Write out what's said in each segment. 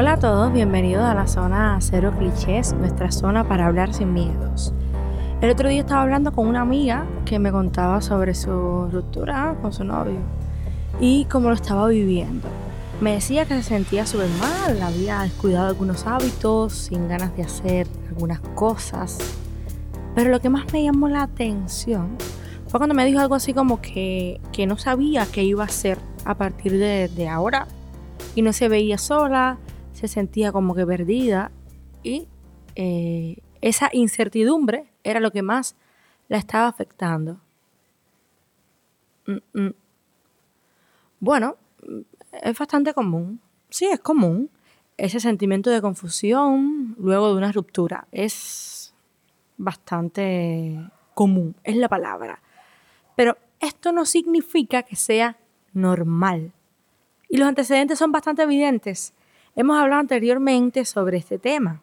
Hola a todos, bienvenidos a la zona Cero Clichés, nuestra zona para hablar sin miedos. El otro día estaba hablando con una amiga que me contaba sobre su ruptura con su novio y cómo lo estaba viviendo. Me decía que se sentía súper mal, había descuidado algunos hábitos, sin ganas de hacer algunas cosas. Pero lo que más me llamó la atención fue cuando me dijo algo así como que, que no sabía qué iba a hacer a partir de, de ahora y no se veía sola, se sentía como que perdida y eh, esa incertidumbre era lo que más la estaba afectando. Mm, mm. Bueno, es bastante común. Sí, es común. Ese sentimiento de confusión luego de una ruptura es bastante común, es la palabra. Pero esto no significa que sea normal. Y los antecedentes son bastante evidentes. Hemos hablado anteriormente sobre este tema.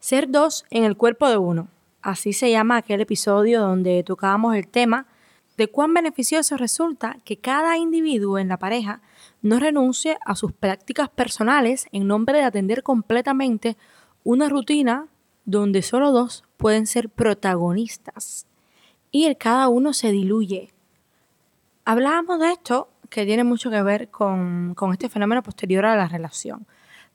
Ser dos en el cuerpo de uno. Así se llama aquel episodio donde tocábamos el tema de cuán beneficioso resulta que cada individuo en la pareja no renuncie a sus prácticas personales en nombre de atender completamente una rutina donde solo dos pueden ser protagonistas y el cada uno se diluye. Hablábamos de esto que tiene mucho que ver con, con este fenómeno posterior a la relación.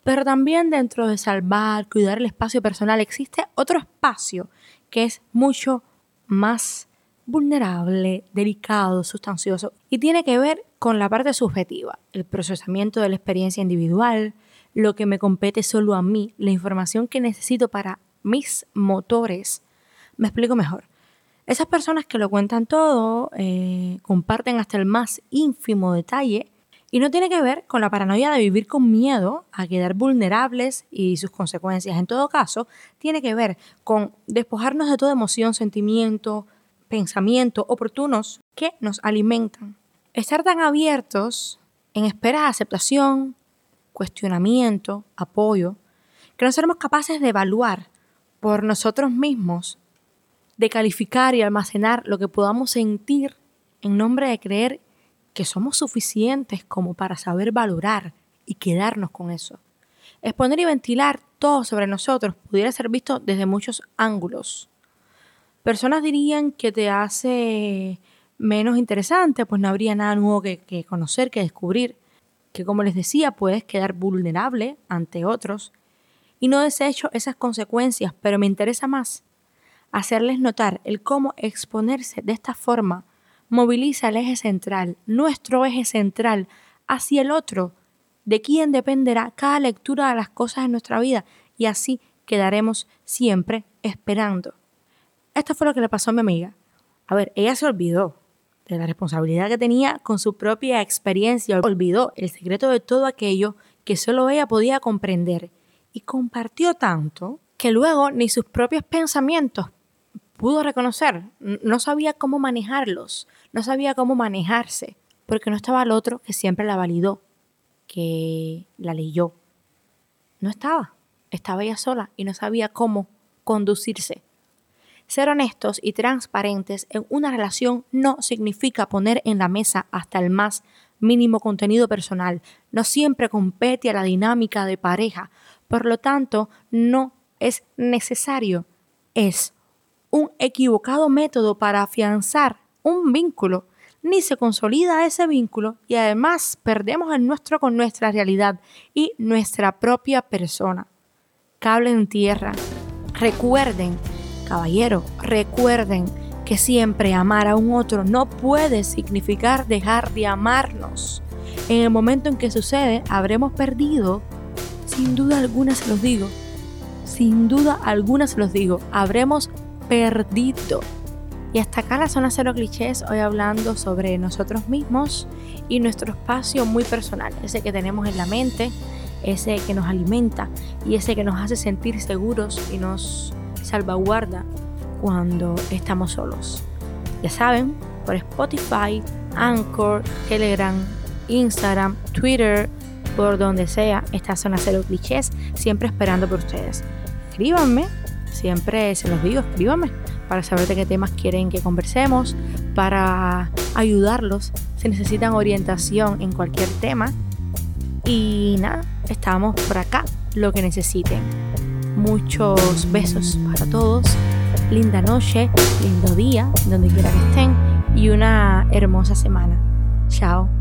Pero también dentro de salvar, cuidar el espacio personal, existe otro espacio que es mucho más vulnerable, delicado, sustancioso y tiene que ver con la parte subjetiva, el procesamiento de la experiencia individual, lo que me compete solo a mí, la información que necesito para mis motores. Me explico mejor. Esas personas que lo cuentan todo, eh, comparten hasta el más ínfimo detalle y no tiene que ver con la paranoia de vivir con miedo a quedar vulnerables y sus consecuencias. En todo caso, tiene que ver con despojarnos de toda emoción, sentimiento, pensamiento oportunos que nos alimentan. Estar tan abiertos en espera de aceptación, cuestionamiento, apoyo, que no seremos capaces de evaluar por nosotros mismos de calificar y almacenar lo que podamos sentir en nombre de creer que somos suficientes como para saber valorar y quedarnos con eso. Exponer y ventilar todo sobre nosotros pudiera ser visto desde muchos ángulos. Personas dirían que te hace menos interesante, pues no habría nada nuevo que, que conocer, que descubrir, que como les decía, puedes quedar vulnerable ante otros y no desecho esas consecuencias, pero me interesa más hacerles notar el cómo exponerse de esta forma moviliza el eje central, nuestro eje central, hacia el otro, de quien dependerá cada lectura de las cosas en nuestra vida y así quedaremos siempre esperando. Esto fue lo que le pasó a mi amiga. A ver, ella se olvidó de la responsabilidad que tenía con su propia experiencia, olvidó el secreto de todo aquello que solo ella podía comprender y compartió tanto que luego ni sus propios pensamientos pudo reconocer, no sabía cómo manejarlos, no sabía cómo manejarse, porque no estaba el otro que siempre la validó, que la leyó. No estaba, estaba ella sola y no sabía cómo conducirse. Ser honestos y transparentes en una relación no significa poner en la mesa hasta el más mínimo contenido personal. No siempre compete a la dinámica de pareja. Por lo tanto, no es necesario. Es un equivocado método para afianzar un vínculo, ni se consolida ese vínculo y además perdemos el nuestro con nuestra realidad y nuestra propia persona. Cable en tierra. Recuerden, caballero, recuerden que siempre amar a un otro no puede significar dejar de amarnos. En el momento en que sucede, habremos perdido, sin duda alguna se los digo, sin duda alguna se los digo, habremos perdido. Y hasta acá la zona cero clichés, hoy hablando sobre nosotros mismos y nuestro espacio muy personal, ese que tenemos en la mente, ese que nos alimenta y ese que nos hace sentir seguros y nos salvaguarda cuando estamos solos. Ya saben, por Spotify, Anchor, Telegram, Instagram, Twitter, por donde sea, esta zona cero clichés, siempre esperando por ustedes. Escríbanme Siempre se los digo, escríbanme para saber de qué temas quieren que conversemos, para ayudarlos si necesitan orientación en cualquier tema. Y nada, estamos por acá, lo que necesiten. Muchos besos para todos. Linda noche, lindo día, donde quiera que estén. Y una hermosa semana. Chao.